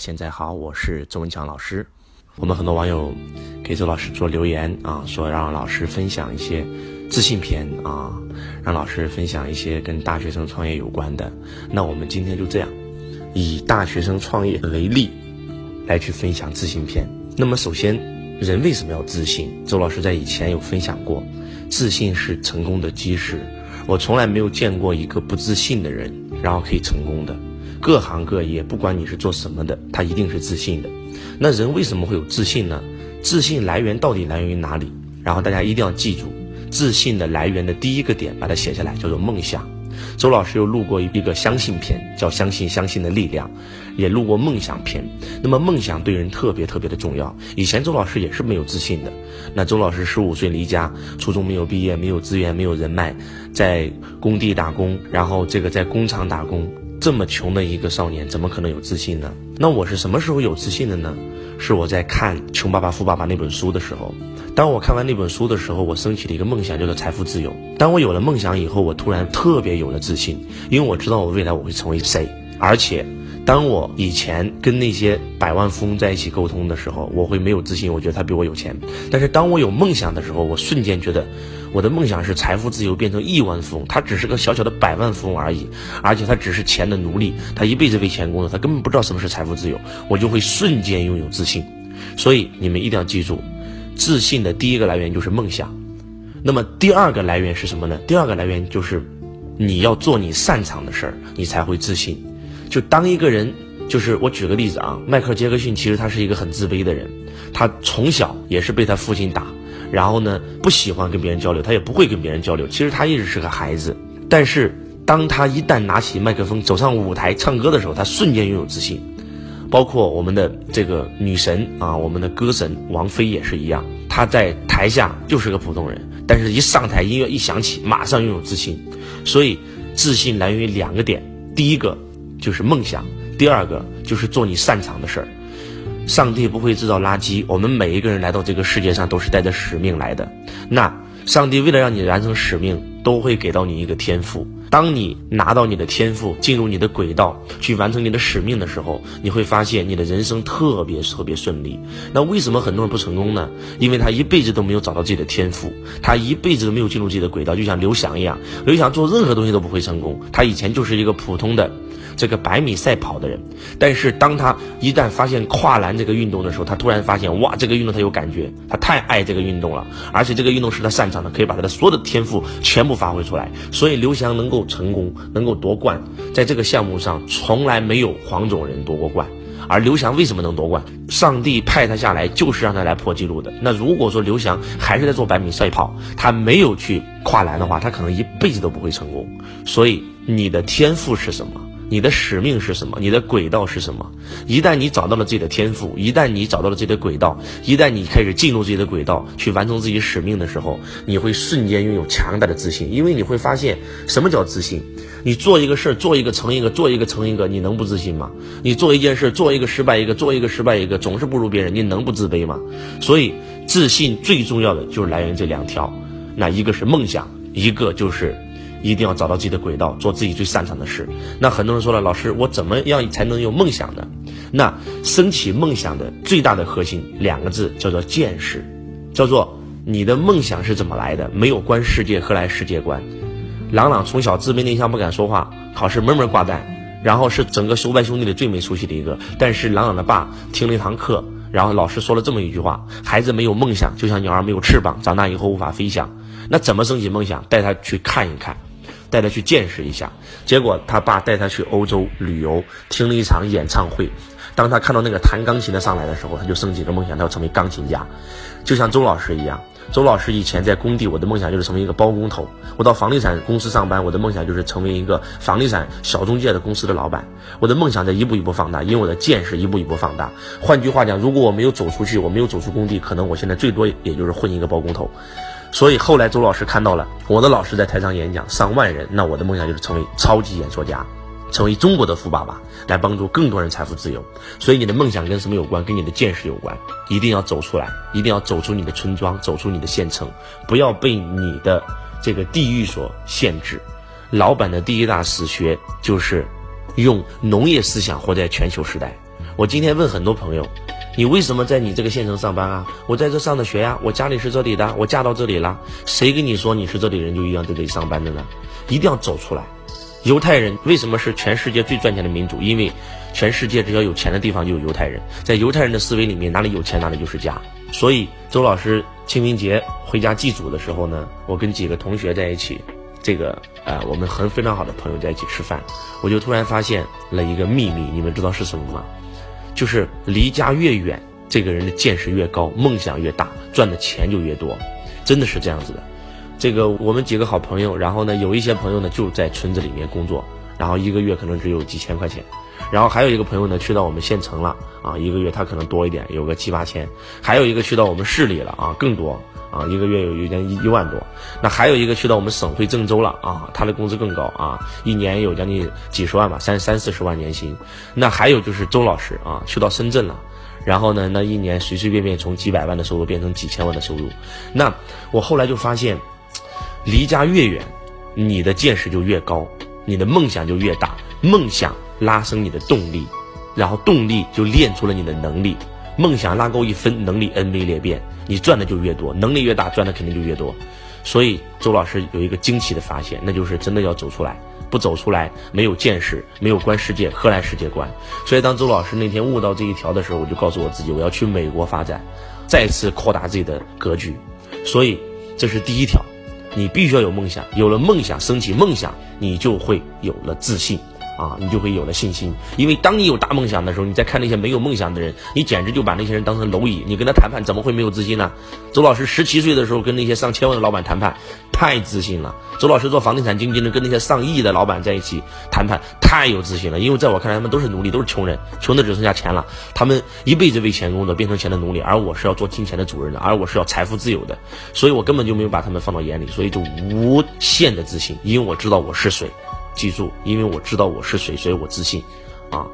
现在好，我是周文强老师。我们很多网友给周老师做留言啊，说让老师分享一些自信篇啊，让老师分享一些跟大学生创业有关的。那我们今天就这样，以大学生创业为例，来去分享自信篇。那么首先，人为什么要自信？周老师在以前有分享过，自信是成功的基石。我从来没有见过一个不自信的人，然后可以成功的。各行各业，不管你是做什么的，他一定是自信的。那人为什么会有自信呢？自信来源到底来源于哪里？然后大家一定要记住，自信的来源的第一个点，把它写下来，叫做梦想。周老师又录过一个相信篇，叫《相信相信的力量》，也录过梦想篇。那么梦想对人特别特别的重要。以前周老师也是没有自信的。那周老师十五岁离家，初中没有毕业，没有资源，没有人脉，在工地打工，然后这个在工厂打工。这么穷的一个少年，怎么可能有自信呢？那我是什么时候有自信的呢？是我在看《穷爸爸富爸爸》那本书的时候。当我看完那本书的时候，我升起了一个梦想，叫做财富自由。当我有了梦想以后，我突然特别有了自信，因为我知道我未来我会成为谁，而且。当我以前跟那些百万富翁在一起沟通的时候，我会没有自信，我觉得他比我有钱。但是当我有梦想的时候，我瞬间觉得我的梦想是财富自由，变成亿万富翁。他只是个小小的百万富翁而已，而且他只是钱的奴隶，他一辈子为钱工作，他根本不知道什么是财富自由。我就会瞬间拥有自信。所以你们一定要记住，自信的第一个来源就是梦想。那么第二个来源是什么呢？第二个来源就是你要做你擅长的事儿，你才会自信。就当一个人，就是我举个例子啊，迈克尔杰克逊其实他是一个很自卑的人，他从小也是被他父亲打，然后呢不喜欢跟别人交流，他也不会跟别人交流，其实他一直是个孩子。但是当他一旦拿起麦克风走上舞台唱歌的时候，他瞬间拥有自信。包括我们的这个女神啊，我们的歌神王菲也是一样，她在台下就是个普通人，但是一上台音乐一响起，马上拥有自信。所以自信来源于两个点，第一个。就是梦想，第二个就是做你擅长的事儿。上帝不会制造垃圾，我们每一个人来到这个世界上都是带着使命来的。那上帝为了让你完成使命，都会给到你一个天赋。当你拿到你的天赋，进入你的轨道，去完成你的使命的时候，你会发现你的人生特别特别顺利。那为什么很多人不成功呢？因为他一辈子都没有找到自己的天赋，他一辈子都没有进入自己的轨道，就像刘翔一样，刘翔做任何东西都不会成功。他以前就是一个普通的。这个百米赛跑的人，但是当他一旦发现跨栏这个运动的时候，他突然发现哇，这个运动他有感觉，他太爱这个运动了，而且这个运动是他擅长的，可以把他的所有的天赋全部发挥出来。所以刘翔能够成功，能够夺冠，在这个项目上从来没有黄种人夺过冠。而刘翔为什么能夺冠？上帝派他下来就是让他来破纪录的。那如果说刘翔还是在做百米赛跑，他没有去跨栏的话，他可能一辈子都不会成功。所以你的天赋是什么？你的使命是什么？你的轨道是什么？一旦你找到了自己的天赋，一旦你找到了自己的轨道，一旦你开始进入自己的轨道去完成自己使命的时候，你会瞬间拥有强大的自信。因为你会发现，什么叫自信？你做一个事儿，做一个成一个，做一个成一个，你能不自信吗？你做一件事，做一个失败一个，做一个失败一个，总是不如别人，你能不自卑吗？所以，自信最重要的就是来源这两条，那一个是梦想，一个就是。一定要找到自己的轨道，做自己最擅长的事。那很多人说了，老师，我怎么样才能有梦想呢？那升起梦想的最大的核心两个字叫做见识，叫做你的梦想是怎么来的？没有观世界，何来世界观？朗朗从小自卑内向，不敢说话，考试门门挂蛋，然后是整个修班兄弟里最没出息的一个。但是朗朗的爸听了一堂课，然后老师说了这么一句话：孩子没有梦想，就像鸟儿没有翅膀，长大以后无法飞翔。那怎么升起梦想？带他去看一看。带他去见识一下，结果他爸带他去欧洲旅游，听了一场演唱会。当他看到那个弹钢琴的上来的时候，他就升起了梦想，他要成为钢琴家，就像周老师一样。周老师以前在工地，我的梦想就是成为一个包工头。我到房地产公司上班，我的梦想就是成为一个房地产小中介的公司的老板。我的梦想在一步一步放大，因为我的见识一步一步放大。换句话讲，如果我没有走出去，我没有走出工地，可能我现在最多也就是混一个包工头。所以后来周老师看到了我的老师在台上演讲上万人，那我的梦想就是成为超级演说家，成为中国的富爸爸，来帮助更多人财富自由。所以你的梦想跟什么有关？跟你的见识有关，一定要走出来，一定要走出你的村庄，走出你的县城，不要被你的这个地域所限制。老板的第一大死穴就是用农业思想活在全球时代。我今天问很多朋友，你为什么在你这个县城上班啊？我在这上的学呀，我家里是这里的，我嫁到这里了。谁跟你说你是这里人就一样在这里上班的呢？一定要走出来。犹太人为什么是全世界最赚钱的民族？因为全世界只要有钱的地方就有犹太人。在犹太人的思维里面，哪里有钱哪里就是家。所以周老师清明节回家祭祖的时候呢，我跟几个同学在一起，这个呃我们很非常好的朋友在一起吃饭，我就突然发现了一个秘密，你们知道是什么吗？就是离家越远，这个人的见识越高，梦想越大，赚的钱就越多，真的是这样子的。这个我们几个好朋友，然后呢，有一些朋友呢就在村子里面工作，然后一个月可能只有几千块钱，然后还有一个朋友呢去到我们县城了啊，一个月他可能多一点，有个七八千，还有一个去到我们市里了啊，更多啊，一个月有有将一一万多，那还有一个去到我们省会郑州了啊，他的工资更高啊，一年有将近几十万吧，三三四十万年薪，那还有就是周老师啊，去到深圳了。然后呢，那一年随随便便从几百万的收入变成几千万的收入，那我后来就发现。离家越远，你的见识就越高，你的梦想就越大。梦想拉升你的动力，然后动力就练出了你的能力。梦想拉高一分，能力 n 倍裂变，你赚的就越多，能力越大，赚的肯定就越多。所以周老师有一个惊奇的发现，那就是真的要走出来，不走出来，没有见识，没有观世界，何来世界观？所以当周老师那天悟到这一条的时候，我就告诉我自己，我要去美国发展，再次扩大自己的格局。所以这是第一条。你必须要有梦想，有了梦想，升起梦想，你就会有了自信。啊，你就会有了信心，因为当你有大梦想的时候，你再看那些没有梦想的人，你简直就把那些人当成蝼蚁。你跟他谈判，怎么会没有自信呢？周老师十七岁的时候跟那些上千万的老板谈判，太自信了。周老师做房地产经纪人，跟那些上亿的老板在一起谈判，太有自信了。因为在我看来，他们都是奴隶，都是穷人，穷的只剩下钱了。他们一辈子为钱工作，变成钱的奴隶，而我是要做金钱的主人的，而我是要财富自由的。所以我根本就没有把他们放到眼里，所以就无限的自信，因为我知道我是谁。记住，因为我知道我是谁，所以我自信，啊，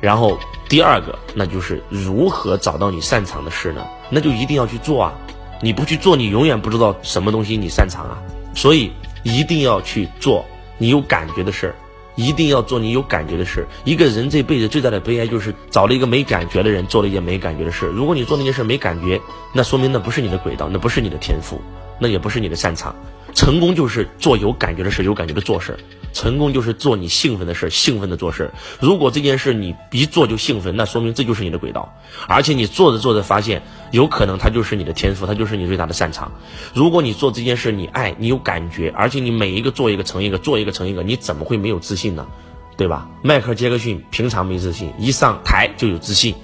然后第二个，那就是如何找到你擅长的事呢？那就一定要去做啊！你不去做，你永远不知道什么东西你擅长啊！所以一定要去做你有感觉的事儿，一定要做你有感觉的事儿。一个人这辈子最大的悲哀就是找了一个没感觉的人，做了一件没感觉的事儿。如果你做那件事没感觉，那说明那不是你的轨道，那不是你的天赋，那也不是你的擅长。成功就是做有感觉的事，有感觉的做事。成功就是做你兴奋的事，兴奋的做事。如果这件事你一做就兴奋，那说明这就是你的轨道。而且你做着做着发现，有可能它就是你的天赋，它就是你最大的擅长。如果你做这件事你爱，你有感觉，而且你每一个做一个成一个，做一个成一个，你怎么会没有自信呢？对吧？迈克尔·杰克逊平常没自信，一上台就有自信，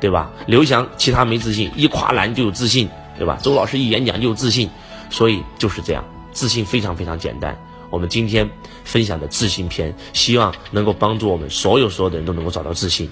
对吧？刘翔其他没自信，一跨栏就有自信，对吧？周老师一演讲就有自信，所以就是这样。自信非常非常简单。我们今天分享的自信篇，希望能够帮助我们所有所有的人都能够找到自信。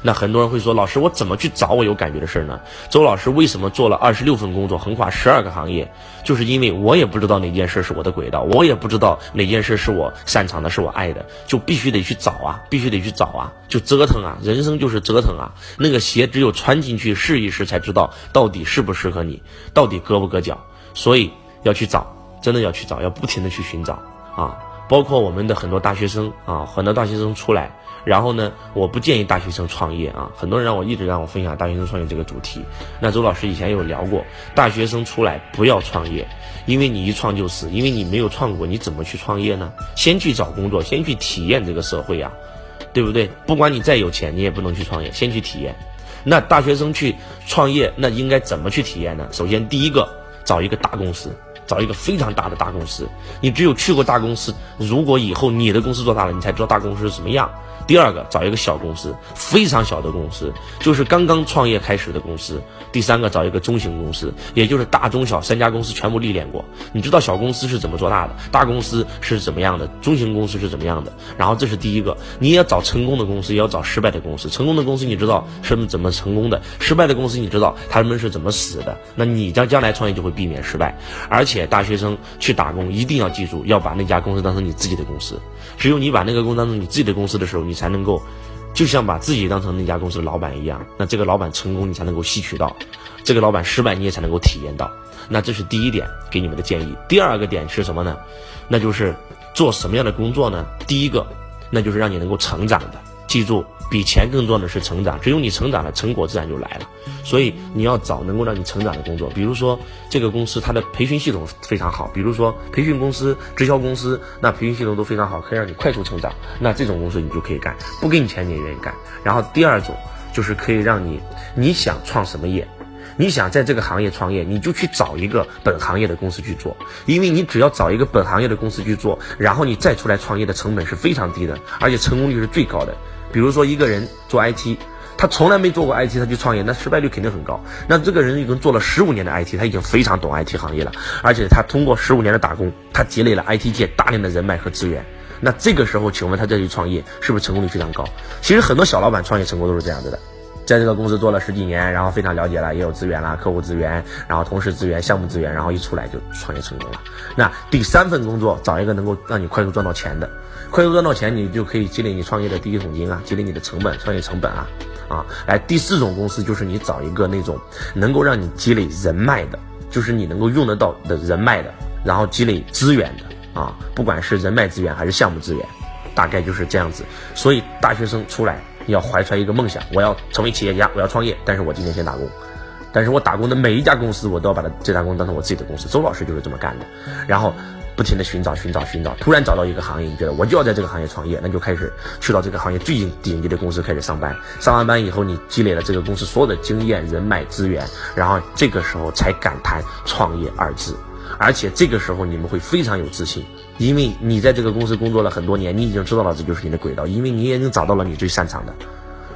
那很多人会说，老师，我怎么去找我有感觉的事儿呢？周老师为什么做了二十六份工作，横跨十二个行业？就是因为我也不知道哪件事是我的轨道，我也不知道哪件事是我擅长的，是我爱的，就必须得去找啊，必须得去找啊，就折腾啊，人生就是折腾啊。那个鞋只有穿进去试一试，才知道到底适不适合你，到底硌不硌脚。所以要去找。真的要去找，要不停的去寻找啊！包括我们的很多大学生啊，很多大学生出来，然后呢，我不建议大学生创业啊。很多人让我一直让我分享大学生创业这个主题。那周老师以前有聊过，大学生出来不要创业，因为你一创就死，因为你没有创过，你怎么去创业呢？先去找工作，先去体验这个社会呀，对不对？不管你再有钱，你也不能去创业，先去体验。那大学生去创业，那应该怎么去体验呢？首先，第一个，找一个大公司。找一个非常大的大公司，你只有去过大公司，如果以后你的公司做大了，你才知道大公司是什么样。第二个，找一个小公司，非常小的公司，就是刚刚创业开始的公司。第三个，找一个中型公司，也就是大中小三家公司全部历练过，你知道小公司是怎么做大的，大公司是怎么样的，中型公司是怎么样的。然后这是第一个，你也要找成功的公司，也要找失败的公司。成功的公司你知道是怎么成功的，失败的公司你知道他们是怎么死的。那你将将来创业就会避免失败。而且大学生去打工一定要记住，要把那家公司当成你自己的公司。只有你把那个公司当成你自己的公司的时候，你才能够，就像把自己当成那家公司的老板一样。那这个老板成功，你才能够吸取到；这个老板失败，你也才能够体验到。那这是第一点给你们的建议。第二个点是什么呢？那就是做什么样的工作呢？第一个，那就是让你能够成长的记住，比钱更重要的是成长。只有你成长了，成果自然就来了。所以你要找能够让你成长的工作。比如说这个公司它的培训系统非常好，比如说培训公司、直销公司，那培训系统都非常好，可以让你快速成长。那这种公司你就可以干，不给你钱你也愿意干。然后第二种就是可以让你，你想创什么业？你想在这个行业创业，你就去找一个本行业的公司去做，因为你只要找一个本行业的公司去做，然后你再出来创业的成本是非常低的，而且成功率是最高的。比如说一个人做 IT，他从来没做过 IT，他去创业，那失败率肯定很高。那这个人已经做了十五年的 IT，他已经非常懂 IT 行业了，而且他通过十五年的打工，他积累了 IT 界大量的人脉和资源。那这个时候，请问他再去创业，是不是成功率非常高？其实很多小老板创业成功都是这样子的。在这个公司做了十几年，然后非常了解了，也有资源了，客户资源，然后同事资源、项目资源，然后一出来就创业成功了。那第三份工作，找一个能够让你快速赚到钱的，快速赚到钱，你就可以积累你创业的第一桶金啊，积累你的成本，创业成本啊，啊，来第四种公司就是你找一个那种能够让你积累人脉的，就是你能够用得到的人脉的，然后积累资源的啊，不管是人脉资源还是项目资源，大概就是这样子。所以大学生出来。要怀揣一个梦想，我要成为企业家，我要创业。但是我今天先打工，但是我打工的每一家公司，我都要把它这家公司当成我自己的公司。周老师就是这么干的，然后不停的寻找、寻找、寻找，突然找到一个行业，你觉得我就要在这个行业创业，那就开始去到这个行业最顶级的公司开始上班。上完班以后，你积累了这个公司所有的经验、人脉、资源，然后这个时候才敢谈创业二字。而且这个时候你们会非常有自信，因为你在这个公司工作了很多年，你已经知道了这就是你的轨道，因为你已经找到了你最擅长的。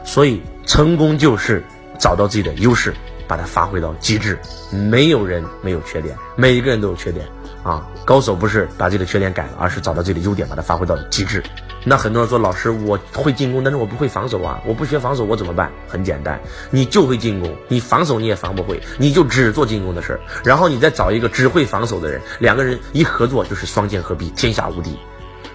所以成功就是找到自己的优势，把它发挥到极致。没有人没有缺点，每一个人都有缺点啊。高手不是把自己的缺点改了，而是找到自己的优点，把它发挥到极致。那很多人说，老师，我会进攻，但是我不会防守啊！我不学防守，我怎么办？很简单，你就会进攻，你防守你也防不会，你就只做进攻的事儿，然后你再找一个只会防守的人，两个人一合作就是双剑合璧，天下无敌。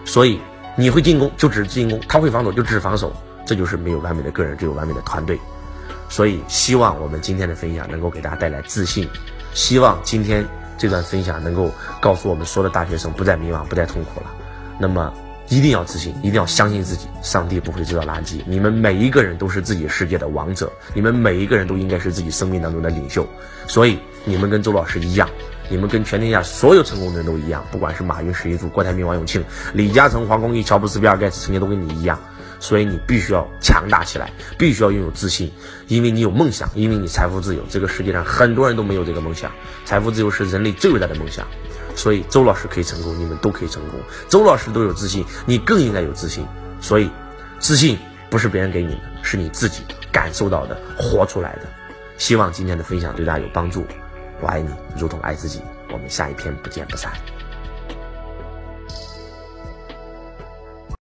所以你会进攻就只进攻，他会防守就只防守，这就是没有完美的个人，只有完美的团队。所以希望我们今天的分享能够给大家带来自信，希望今天这段分享能够告诉我们所有的大学生不再迷茫，不再痛苦了。那么。一定要自信，一定要相信自己。上帝不会制造垃圾，你们每一个人都是自己世界的王者，你们每一个人都应该是自己生命当中的领袖。所以你们跟周老师一样，你们跟全天下所有成功的人都一样。不管是马云、史玉柱、郭台铭、王永庆、李嘉诚、黄光裕、乔布斯、比尔盖茨，曾经都跟你一样。所以你必须要强大起来，必须要拥有自信，因为你有梦想，因为你财富自由。这个世界上很多人都没有这个梦想，财富自由是人类最伟大的梦想。所以周老师可以成功，你们都可以成功。周老师都有自信，你更应该有自信。所以，自信不是别人给你的，是你自己感受到的、活出来的。希望今天的分享对大家有帮助。我爱你，如同爱自己。我们下一篇不见不散。